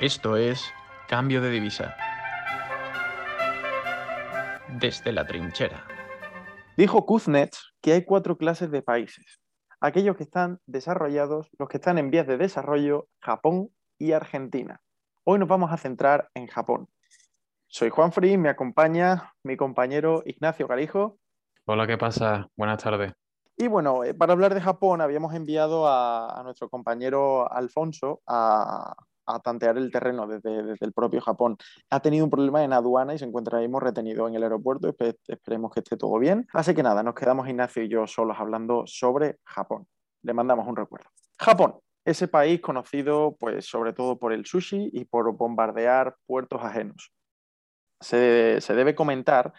Esto es Cambio de Divisa. Desde la trinchera. Dijo Kuznets que hay cuatro clases de países. Aquellos que están desarrollados, los que están en vías de desarrollo, Japón y Argentina. Hoy nos vamos a centrar en Japón. Soy Juan Fri, me acompaña mi compañero Ignacio Garijo. Hola, ¿qué pasa? Buenas tardes. Y bueno, eh, para hablar de Japón habíamos enviado a, a nuestro compañero Alfonso a, a tantear el terreno desde, el propio Japón. Ha tenido un problema en aduana y se encuentra ahí retenido en el aeropuerto. esperemos que esté todo bien. Así que nada, nos quedamos Ignacio y yo solos hablando sobre Japón. Le mandamos un recuerdo. Japón, ese país conocido pues sobre todo por el sushi y por bombardear puertos ajenos. Se, se debe comentar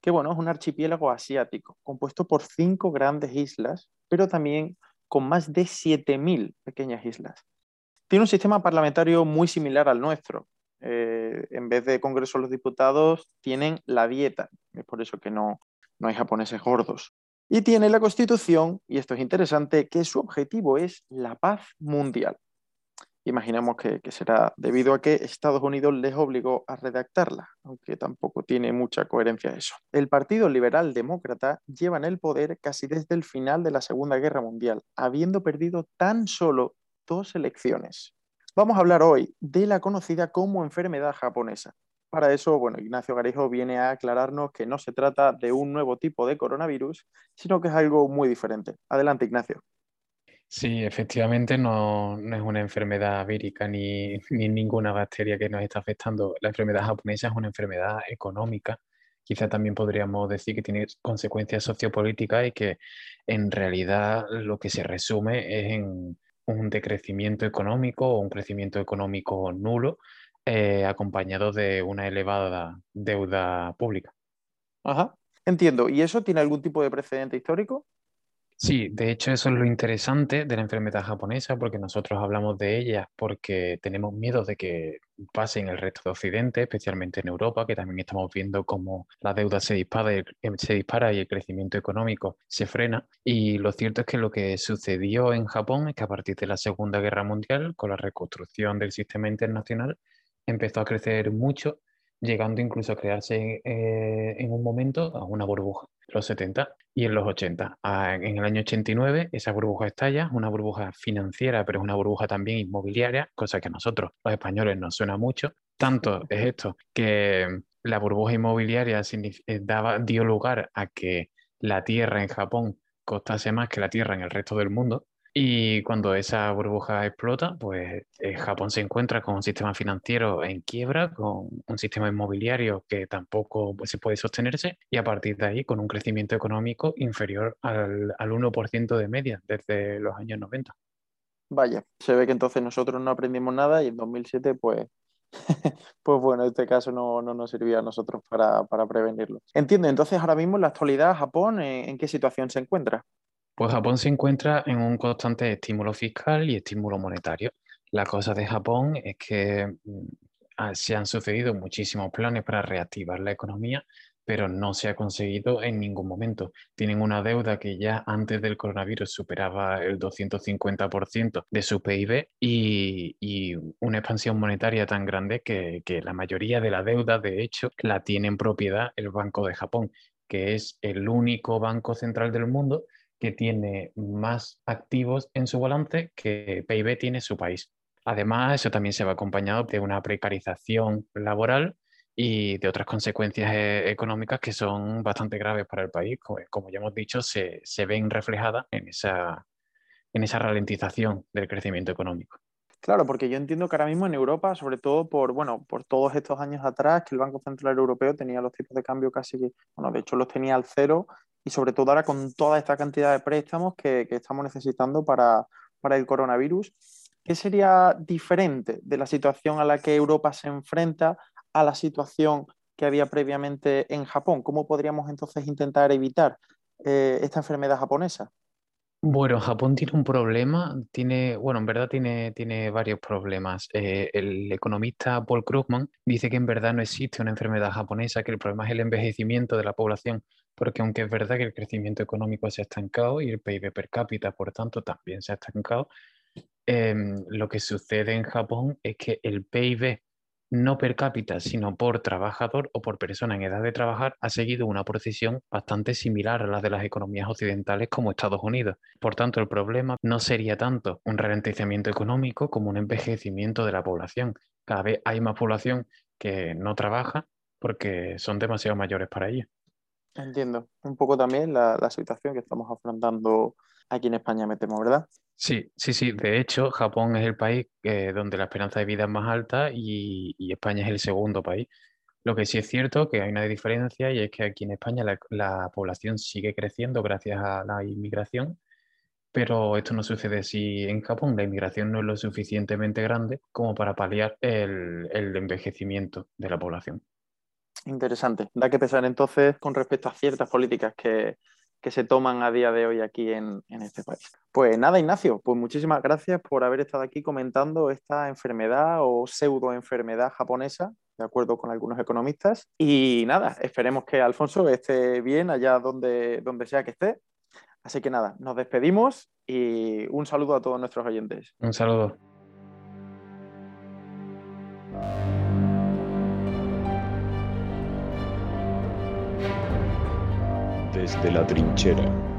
que bueno, es un archipiélago asiático compuesto por cinco grandes islas, pero también con más de 7.000 pequeñas islas. Tiene un sistema parlamentario muy similar al nuestro. Eh, en vez de Congreso los Diputados, tienen la dieta. Es por eso que no, no hay japoneses gordos. Y tiene la Constitución, y esto es interesante, que su objetivo es la paz mundial. Imaginemos que, que, será debido a que Estados Unidos les obligó a redactarla, aunque tampoco tiene mucha coherencia eso. El Partido Liberal Demócrata lleva en el poder casi desde el final de la Segunda Guerra Mundial, habiendo perdido tan solo dos elecciones. Vamos a hablar hoy de la conocida como enfermedad japonesa. Para eso, bueno, Ignacio Garijo viene a aclararnos que no se trata de un nuevo tipo de coronavirus, sino que es algo muy diferente. Adelante, Ignacio. Sí, efectivamente no, no es una enfermedad vírica ni, ni, ninguna bacteria que nos está afectando. La enfermedad japonesa es una enfermedad económica. Quizá también podríamos decir que tiene consecuencias sociopolíticas y que en realidad lo que se resume es en un decrecimiento económico o un crecimiento económico nulo, eh, acompañado de una elevada deuda pública. Ajá, entiendo. ¿Y eso tiene algún tipo de precedente histórico? Sí, de hecho eso es lo interesante de la enfermedad japonesa, porque nosotros hablamos de ella porque tenemos miedo de que pase en el resto de Occidente, especialmente en Europa, que también estamos viendo cómo la deuda se dispara, el, se dispara y el crecimiento económico se frena. Y lo cierto es que lo que sucedió en Japón es que a partir de la Segunda Guerra Mundial, con la reconstrucción del sistema internacional, empezó a crecer mucho llegando incluso a crearse eh, en un momento a una burbuja, los 70 y en los 80. en el año 89 esa burbuja estalla, una burbuja financiera, pero es una burbuja también inmobiliaria, cosa que a nosotros los españoles nos suena mucho. Tanto es esto que la burbuja inmobiliaria eh, daba, dio lugar a que la tierra en Japón costase más que la tierra en el resto del mundo y cuando esa burbuja explota, pues eh, Japón se encuentra con un sistema financiero en quiebra, con un sistema inmobiliario que tampoco se puede sostenerse y a partir de ahí con un crecimiento económico inferior al, al 1% de media desde los años 90. Vaya, se ve que entonces nosotros no aprendimos nada y en 2007 pues pues bueno, en este caso no, no nos sirvió a nosotros para, para, prevenirlo. Entiendo, entonces ahora mismo en la actualidad Japón, ¿en qué situación se encuentra? Pues Japón se encuentra en un constante estímulo fiscal y estímulo monetario. La cosa de Japón es que mm, se han sucedido muchísimos planes para reactivar la economía, pero no se ha conseguido en ningún momento. Tienen una deuda que ya antes del coronavirus superaba el 250% de su PIB y, una expansión monetaria tan grande que, que la mayoría de la deuda, de hecho, la tiene en propiedad el Banco de Japón, que es el único banco central del mundo que tiene más activos en su balance que PIB tiene su país. Además, eso también se va acompañado de una precarización laboral y de otras consecuencias eh, económicas que son bastante graves para el país. Como, ya hemos dicho, se, se ven reflejadas en esa, en esa ralentización del crecimiento económico. Claro, porque yo entiendo que ahora mismo en Europa, sobre todo por, bueno, por todos estos años atrás, que el Banco Central Europeo tenía los tipos de cambio casi que, bueno, de hecho los tenía al cero y sobre todo ahora con toda esta cantidad de préstamos que, estamos necesitando para, el coronavirus, ¿qué sería diferente de la situación a la que Europa se enfrenta a la situación que había previamente en Japón? ¿Cómo podríamos entonces intentar evitar eh, esta enfermedad japonesa? Bueno, Japón tiene un problema, tiene, bueno, en verdad tiene, tiene varios problemas. Eh, el economista Paul Krugman dice que en verdad no existe una enfermedad japonesa, que el problema es el envejecimiento de la población, porque aunque es verdad que el crecimiento económico se ha estancado y el PIB per cápita, por tanto, también se ha estancado, em, lo que sucede en Japón es que el PIB no per cápita, sino por trabajador o por persona en edad de trabajar, ha seguido una procesión bastante similar a la de las economías occidentales como Estados Unidos. Por tanto, el problema no sería tanto un ralentizamiento económico como un envejecimiento de la población. Cada vez hay más población que no trabaja porque son demasiado mayores para ello. Entiendo. Un poco también la, situación que estamos afrontando aquí en España, me ¿verdad? Sí, sí, sí. De hecho, Japón es el país eh, donde la esperanza de vida es más alta y, España es el segundo país. Lo que sí es cierto que hay una diferencia y es que aquí en España la, la población sigue creciendo gracias a la inmigración, pero esto no sucede así en Japón. La inmigración no es lo suficientemente grande como para paliar el, el envejecimiento de la población. Interesante. Da que pensar entonces con respecto a ciertas políticas que, que se toman a día de hoy aquí en, en, este país. Pues nada, Ignacio, pues muchísimas gracias por haber estado aquí comentando esta enfermedad o pseudoenfermedad japonesa, de acuerdo con algunos economistas. Y nada, esperemos que Alfonso esté bien allá donde, donde sea que esté. Así que nada, nos despedimos y un saludo a todos nuestros oyentes. Un saludo. Desde la trinchera.